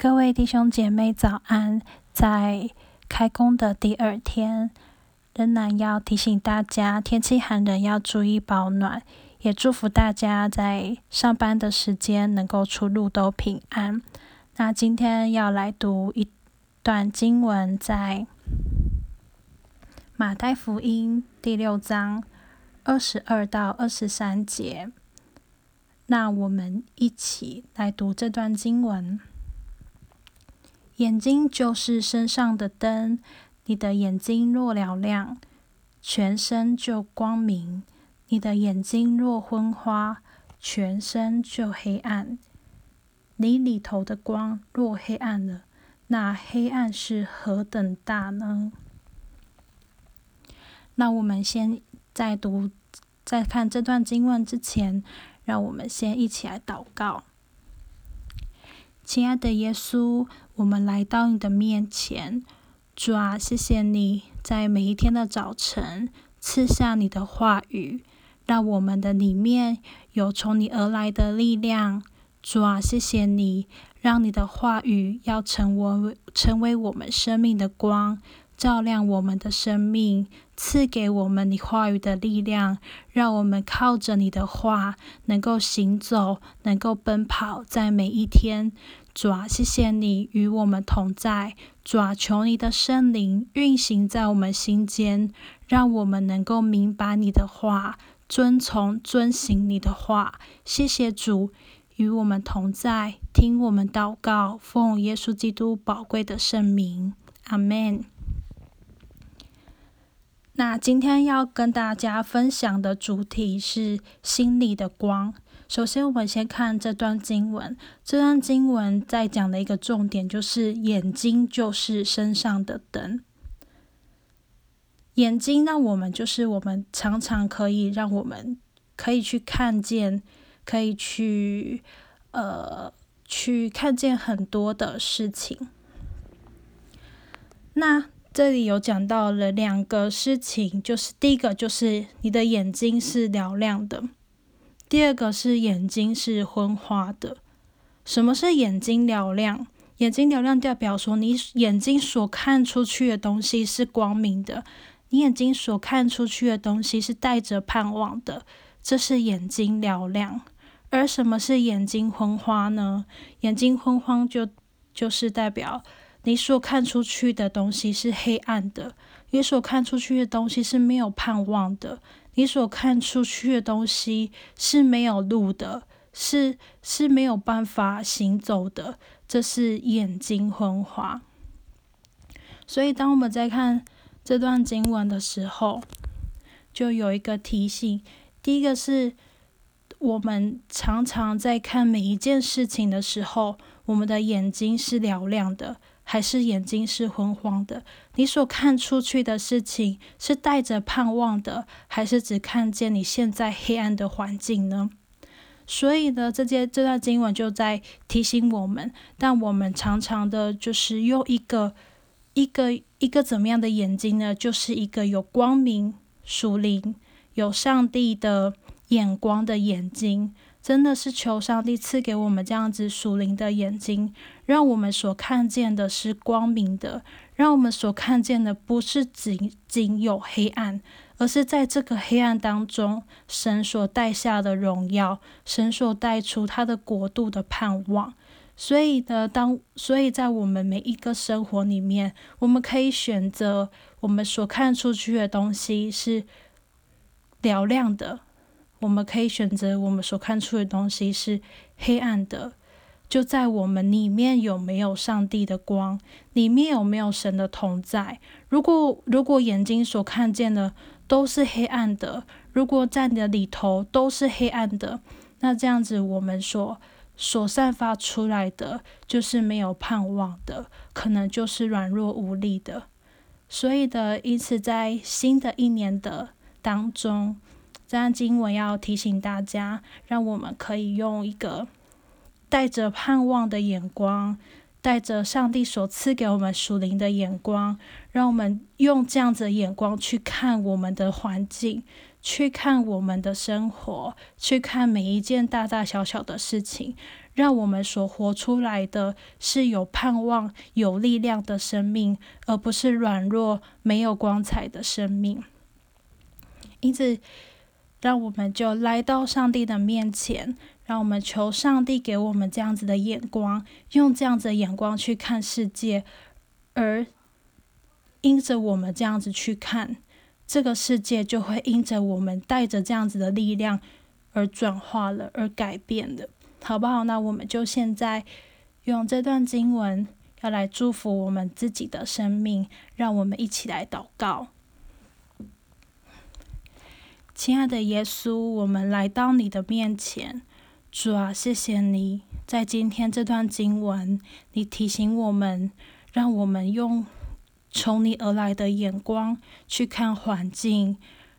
各位弟兄姐妹早安！在开工的第二天，仍然要提醒大家，天气寒冷要注意保暖，也祝福大家在上班的时间能够出入都平安。那今天要来读一段经文，在马太福音第六章二十二到二十三节。那我们一起来读这段经文。眼睛就是身上的灯，你的眼睛若嘹亮，全身就光明；你的眼睛若昏花，全身就黑暗。你里头的光若黑暗了，那黑暗是何等大呢？那我们先在读、在看这段经文之前，让我们先一起来祷告。亲爱的耶稣，我们来到你的面前，主啊，谢谢你在每一天的早晨赐下你的话语，让我们的里面有从你而来的力量。主啊，谢谢你，让你的话语要成为成为我们生命的光。照亮我们的生命，赐给我们你话语的力量，让我们靠着你的话能够行走，能够奔跑在每一天。主啊，谢谢你与我们同在。主啊，求你的圣灵运行在我们心间，让我们能够明白你的话，遵从遵行你的话。谢谢主与我们同在，听我们祷告，奉耶稣基督宝贵的圣名，阿门。那今天要跟大家分享的主题是心里的光。首先，我们先看这段经文。这段经文在讲的一个重点就是眼睛就是身上的灯。眼睛让我们就是我们常常可以让我们可以去看见，可以去呃去看见很多的事情。那这里有讲到了两个事情，就是第一个就是你的眼睛是嘹亮的，第二个是眼睛是昏花的。什么是眼睛嘹亮？眼睛嘹亮代表说你眼睛所看出去的东西是光明的，你眼睛所看出去的东西是带着盼望的，这是眼睛嘹亮。而什么是眼睛昏花呢？眼睛昏花就就是代表。你所看出去的东西是黑暗的，你所看出去的东西是没有盼望的，你所看出去的东西是没有路的，是是没有办法行走的。这是眼睛昏花。所以，当我们在看这段经文的时候，就有一个提醒：第一个是，我们常常在看每一件事情的时候，我们的眼睛是嘹亮的。还是眼睛是昏黄的？你所看出去的事情是带着盼望的，还是只看见你现在黑暗的环境呢？所以呢，这些这段经文就在提醒我们，但我们常常的就是用一个一个一个怎么样的眼睛呢？就是一个有光明、属灵、有上帝的眼光的眼睛。真的是求上帝赐给我们这样子属灵的眼睛，让我们所看见的是光明的，让我们所看见的不是仅仅有黑暗，而是在这个黑暗当中，神所带下的荣耀，神所带出他的国度的盼望。所以呢，当所以在我们每一个生活里面，我们可以选择我们所看出去的东西是嘹亮的。我们可以选择我们所看出的东西是黑暗的，就在我们里面有没有上帝的光，里面有没有神的同在？如果如果眼睛所看见的都是黑暗的，如果在你的里头都是黑暗的，那这样子我们所所散发出来的就是没有盼望的，可能就是软弱无力的。所以的，因此在新的一年的当中。这样经文要提醒大家，让我们可以用一个带着盼望的眼光，带着上帝所赐给我们属灵的眼光，让我们用这样子的眼光去看我们的环境，去看我们的生活，去看每一件大大小小的事情，让我们所活出来的是有盼望、有力量的生命，而不是软弱、没有光彩的生命。因此，让我们就来到上帝的面前，让我们求上帝给我们这样子的眼光，用这样子的眼光去看世界，而因着我们这样子去看。这个世界就会因着我们带着这样子的力量而转化了，而改变了，好不好？那我们就现在用这段经文要来祝福我们自己的生命，让我们一起来祷告。亲爱的耶稣，我们来到你的面前，主啊，谢谢你在今天这段经文，你提醒我们，让我们用。从你而来的眼光去看环境，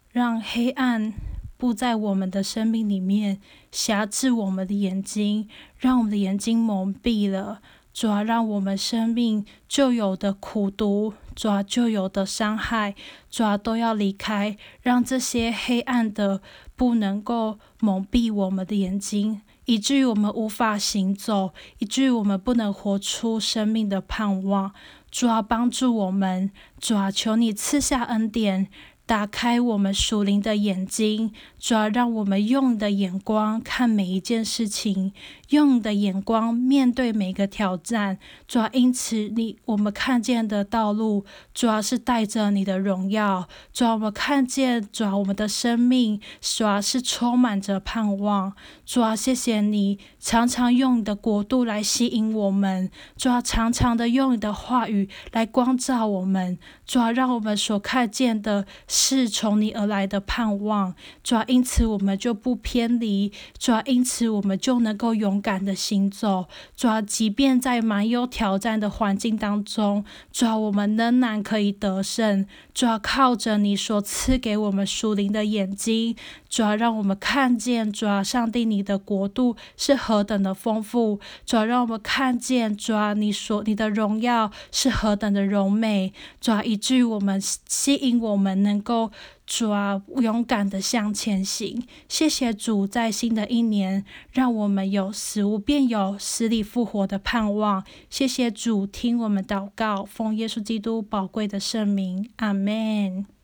让黑暗不在我们的生命里面辖制我们的眼睛，让我们的眼睛蒙蔽了。主要让我们生命就有的苦毒，主要就有的伤害，主要都要离开，让这些黑暗的不能够蒙蔽我们的眼睛，以至于我们无法行走，以至于我们不能活出生命的盼望。主要帮助我们，主要求你赐下恩典。打开我们属灵的眼睛，主要让我们用的眼光看每一件事情，用的眼光面对每个挑战。主要因此，你我们看见的道路，主要是带着你的荣耀。主要我们看见，主要我们的生命，主要是充满着盼望。主要谢谢你，常常用你的国度来吸引我们。主要常常的用你的话语来光照我们。主要让我们所看见的。是从你而来的盼望，主要因此我们就不偏离，主要因此我们就能够勇敢的行走，主要即便在蛮有挑战的环境当中，主要我们仍然可以得胜，主要靠着你所赐给我们属灵的眼睛，主要让我们看见，主要上帝你的国度是何等的丰富，主要让我们看见，主要你所你的荣耀是何等的荣美，主要以至于我们吸引我们能。够主啊，勇敢的向前行。谢谢主，在新的一年，让我们有死无变有、死里复活的盼望。谢谢主，听我们祷告，奉耶稣基督宝贵的圣名，阿门。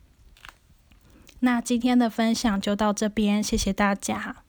那今天的分享就到这边，谢谢大家。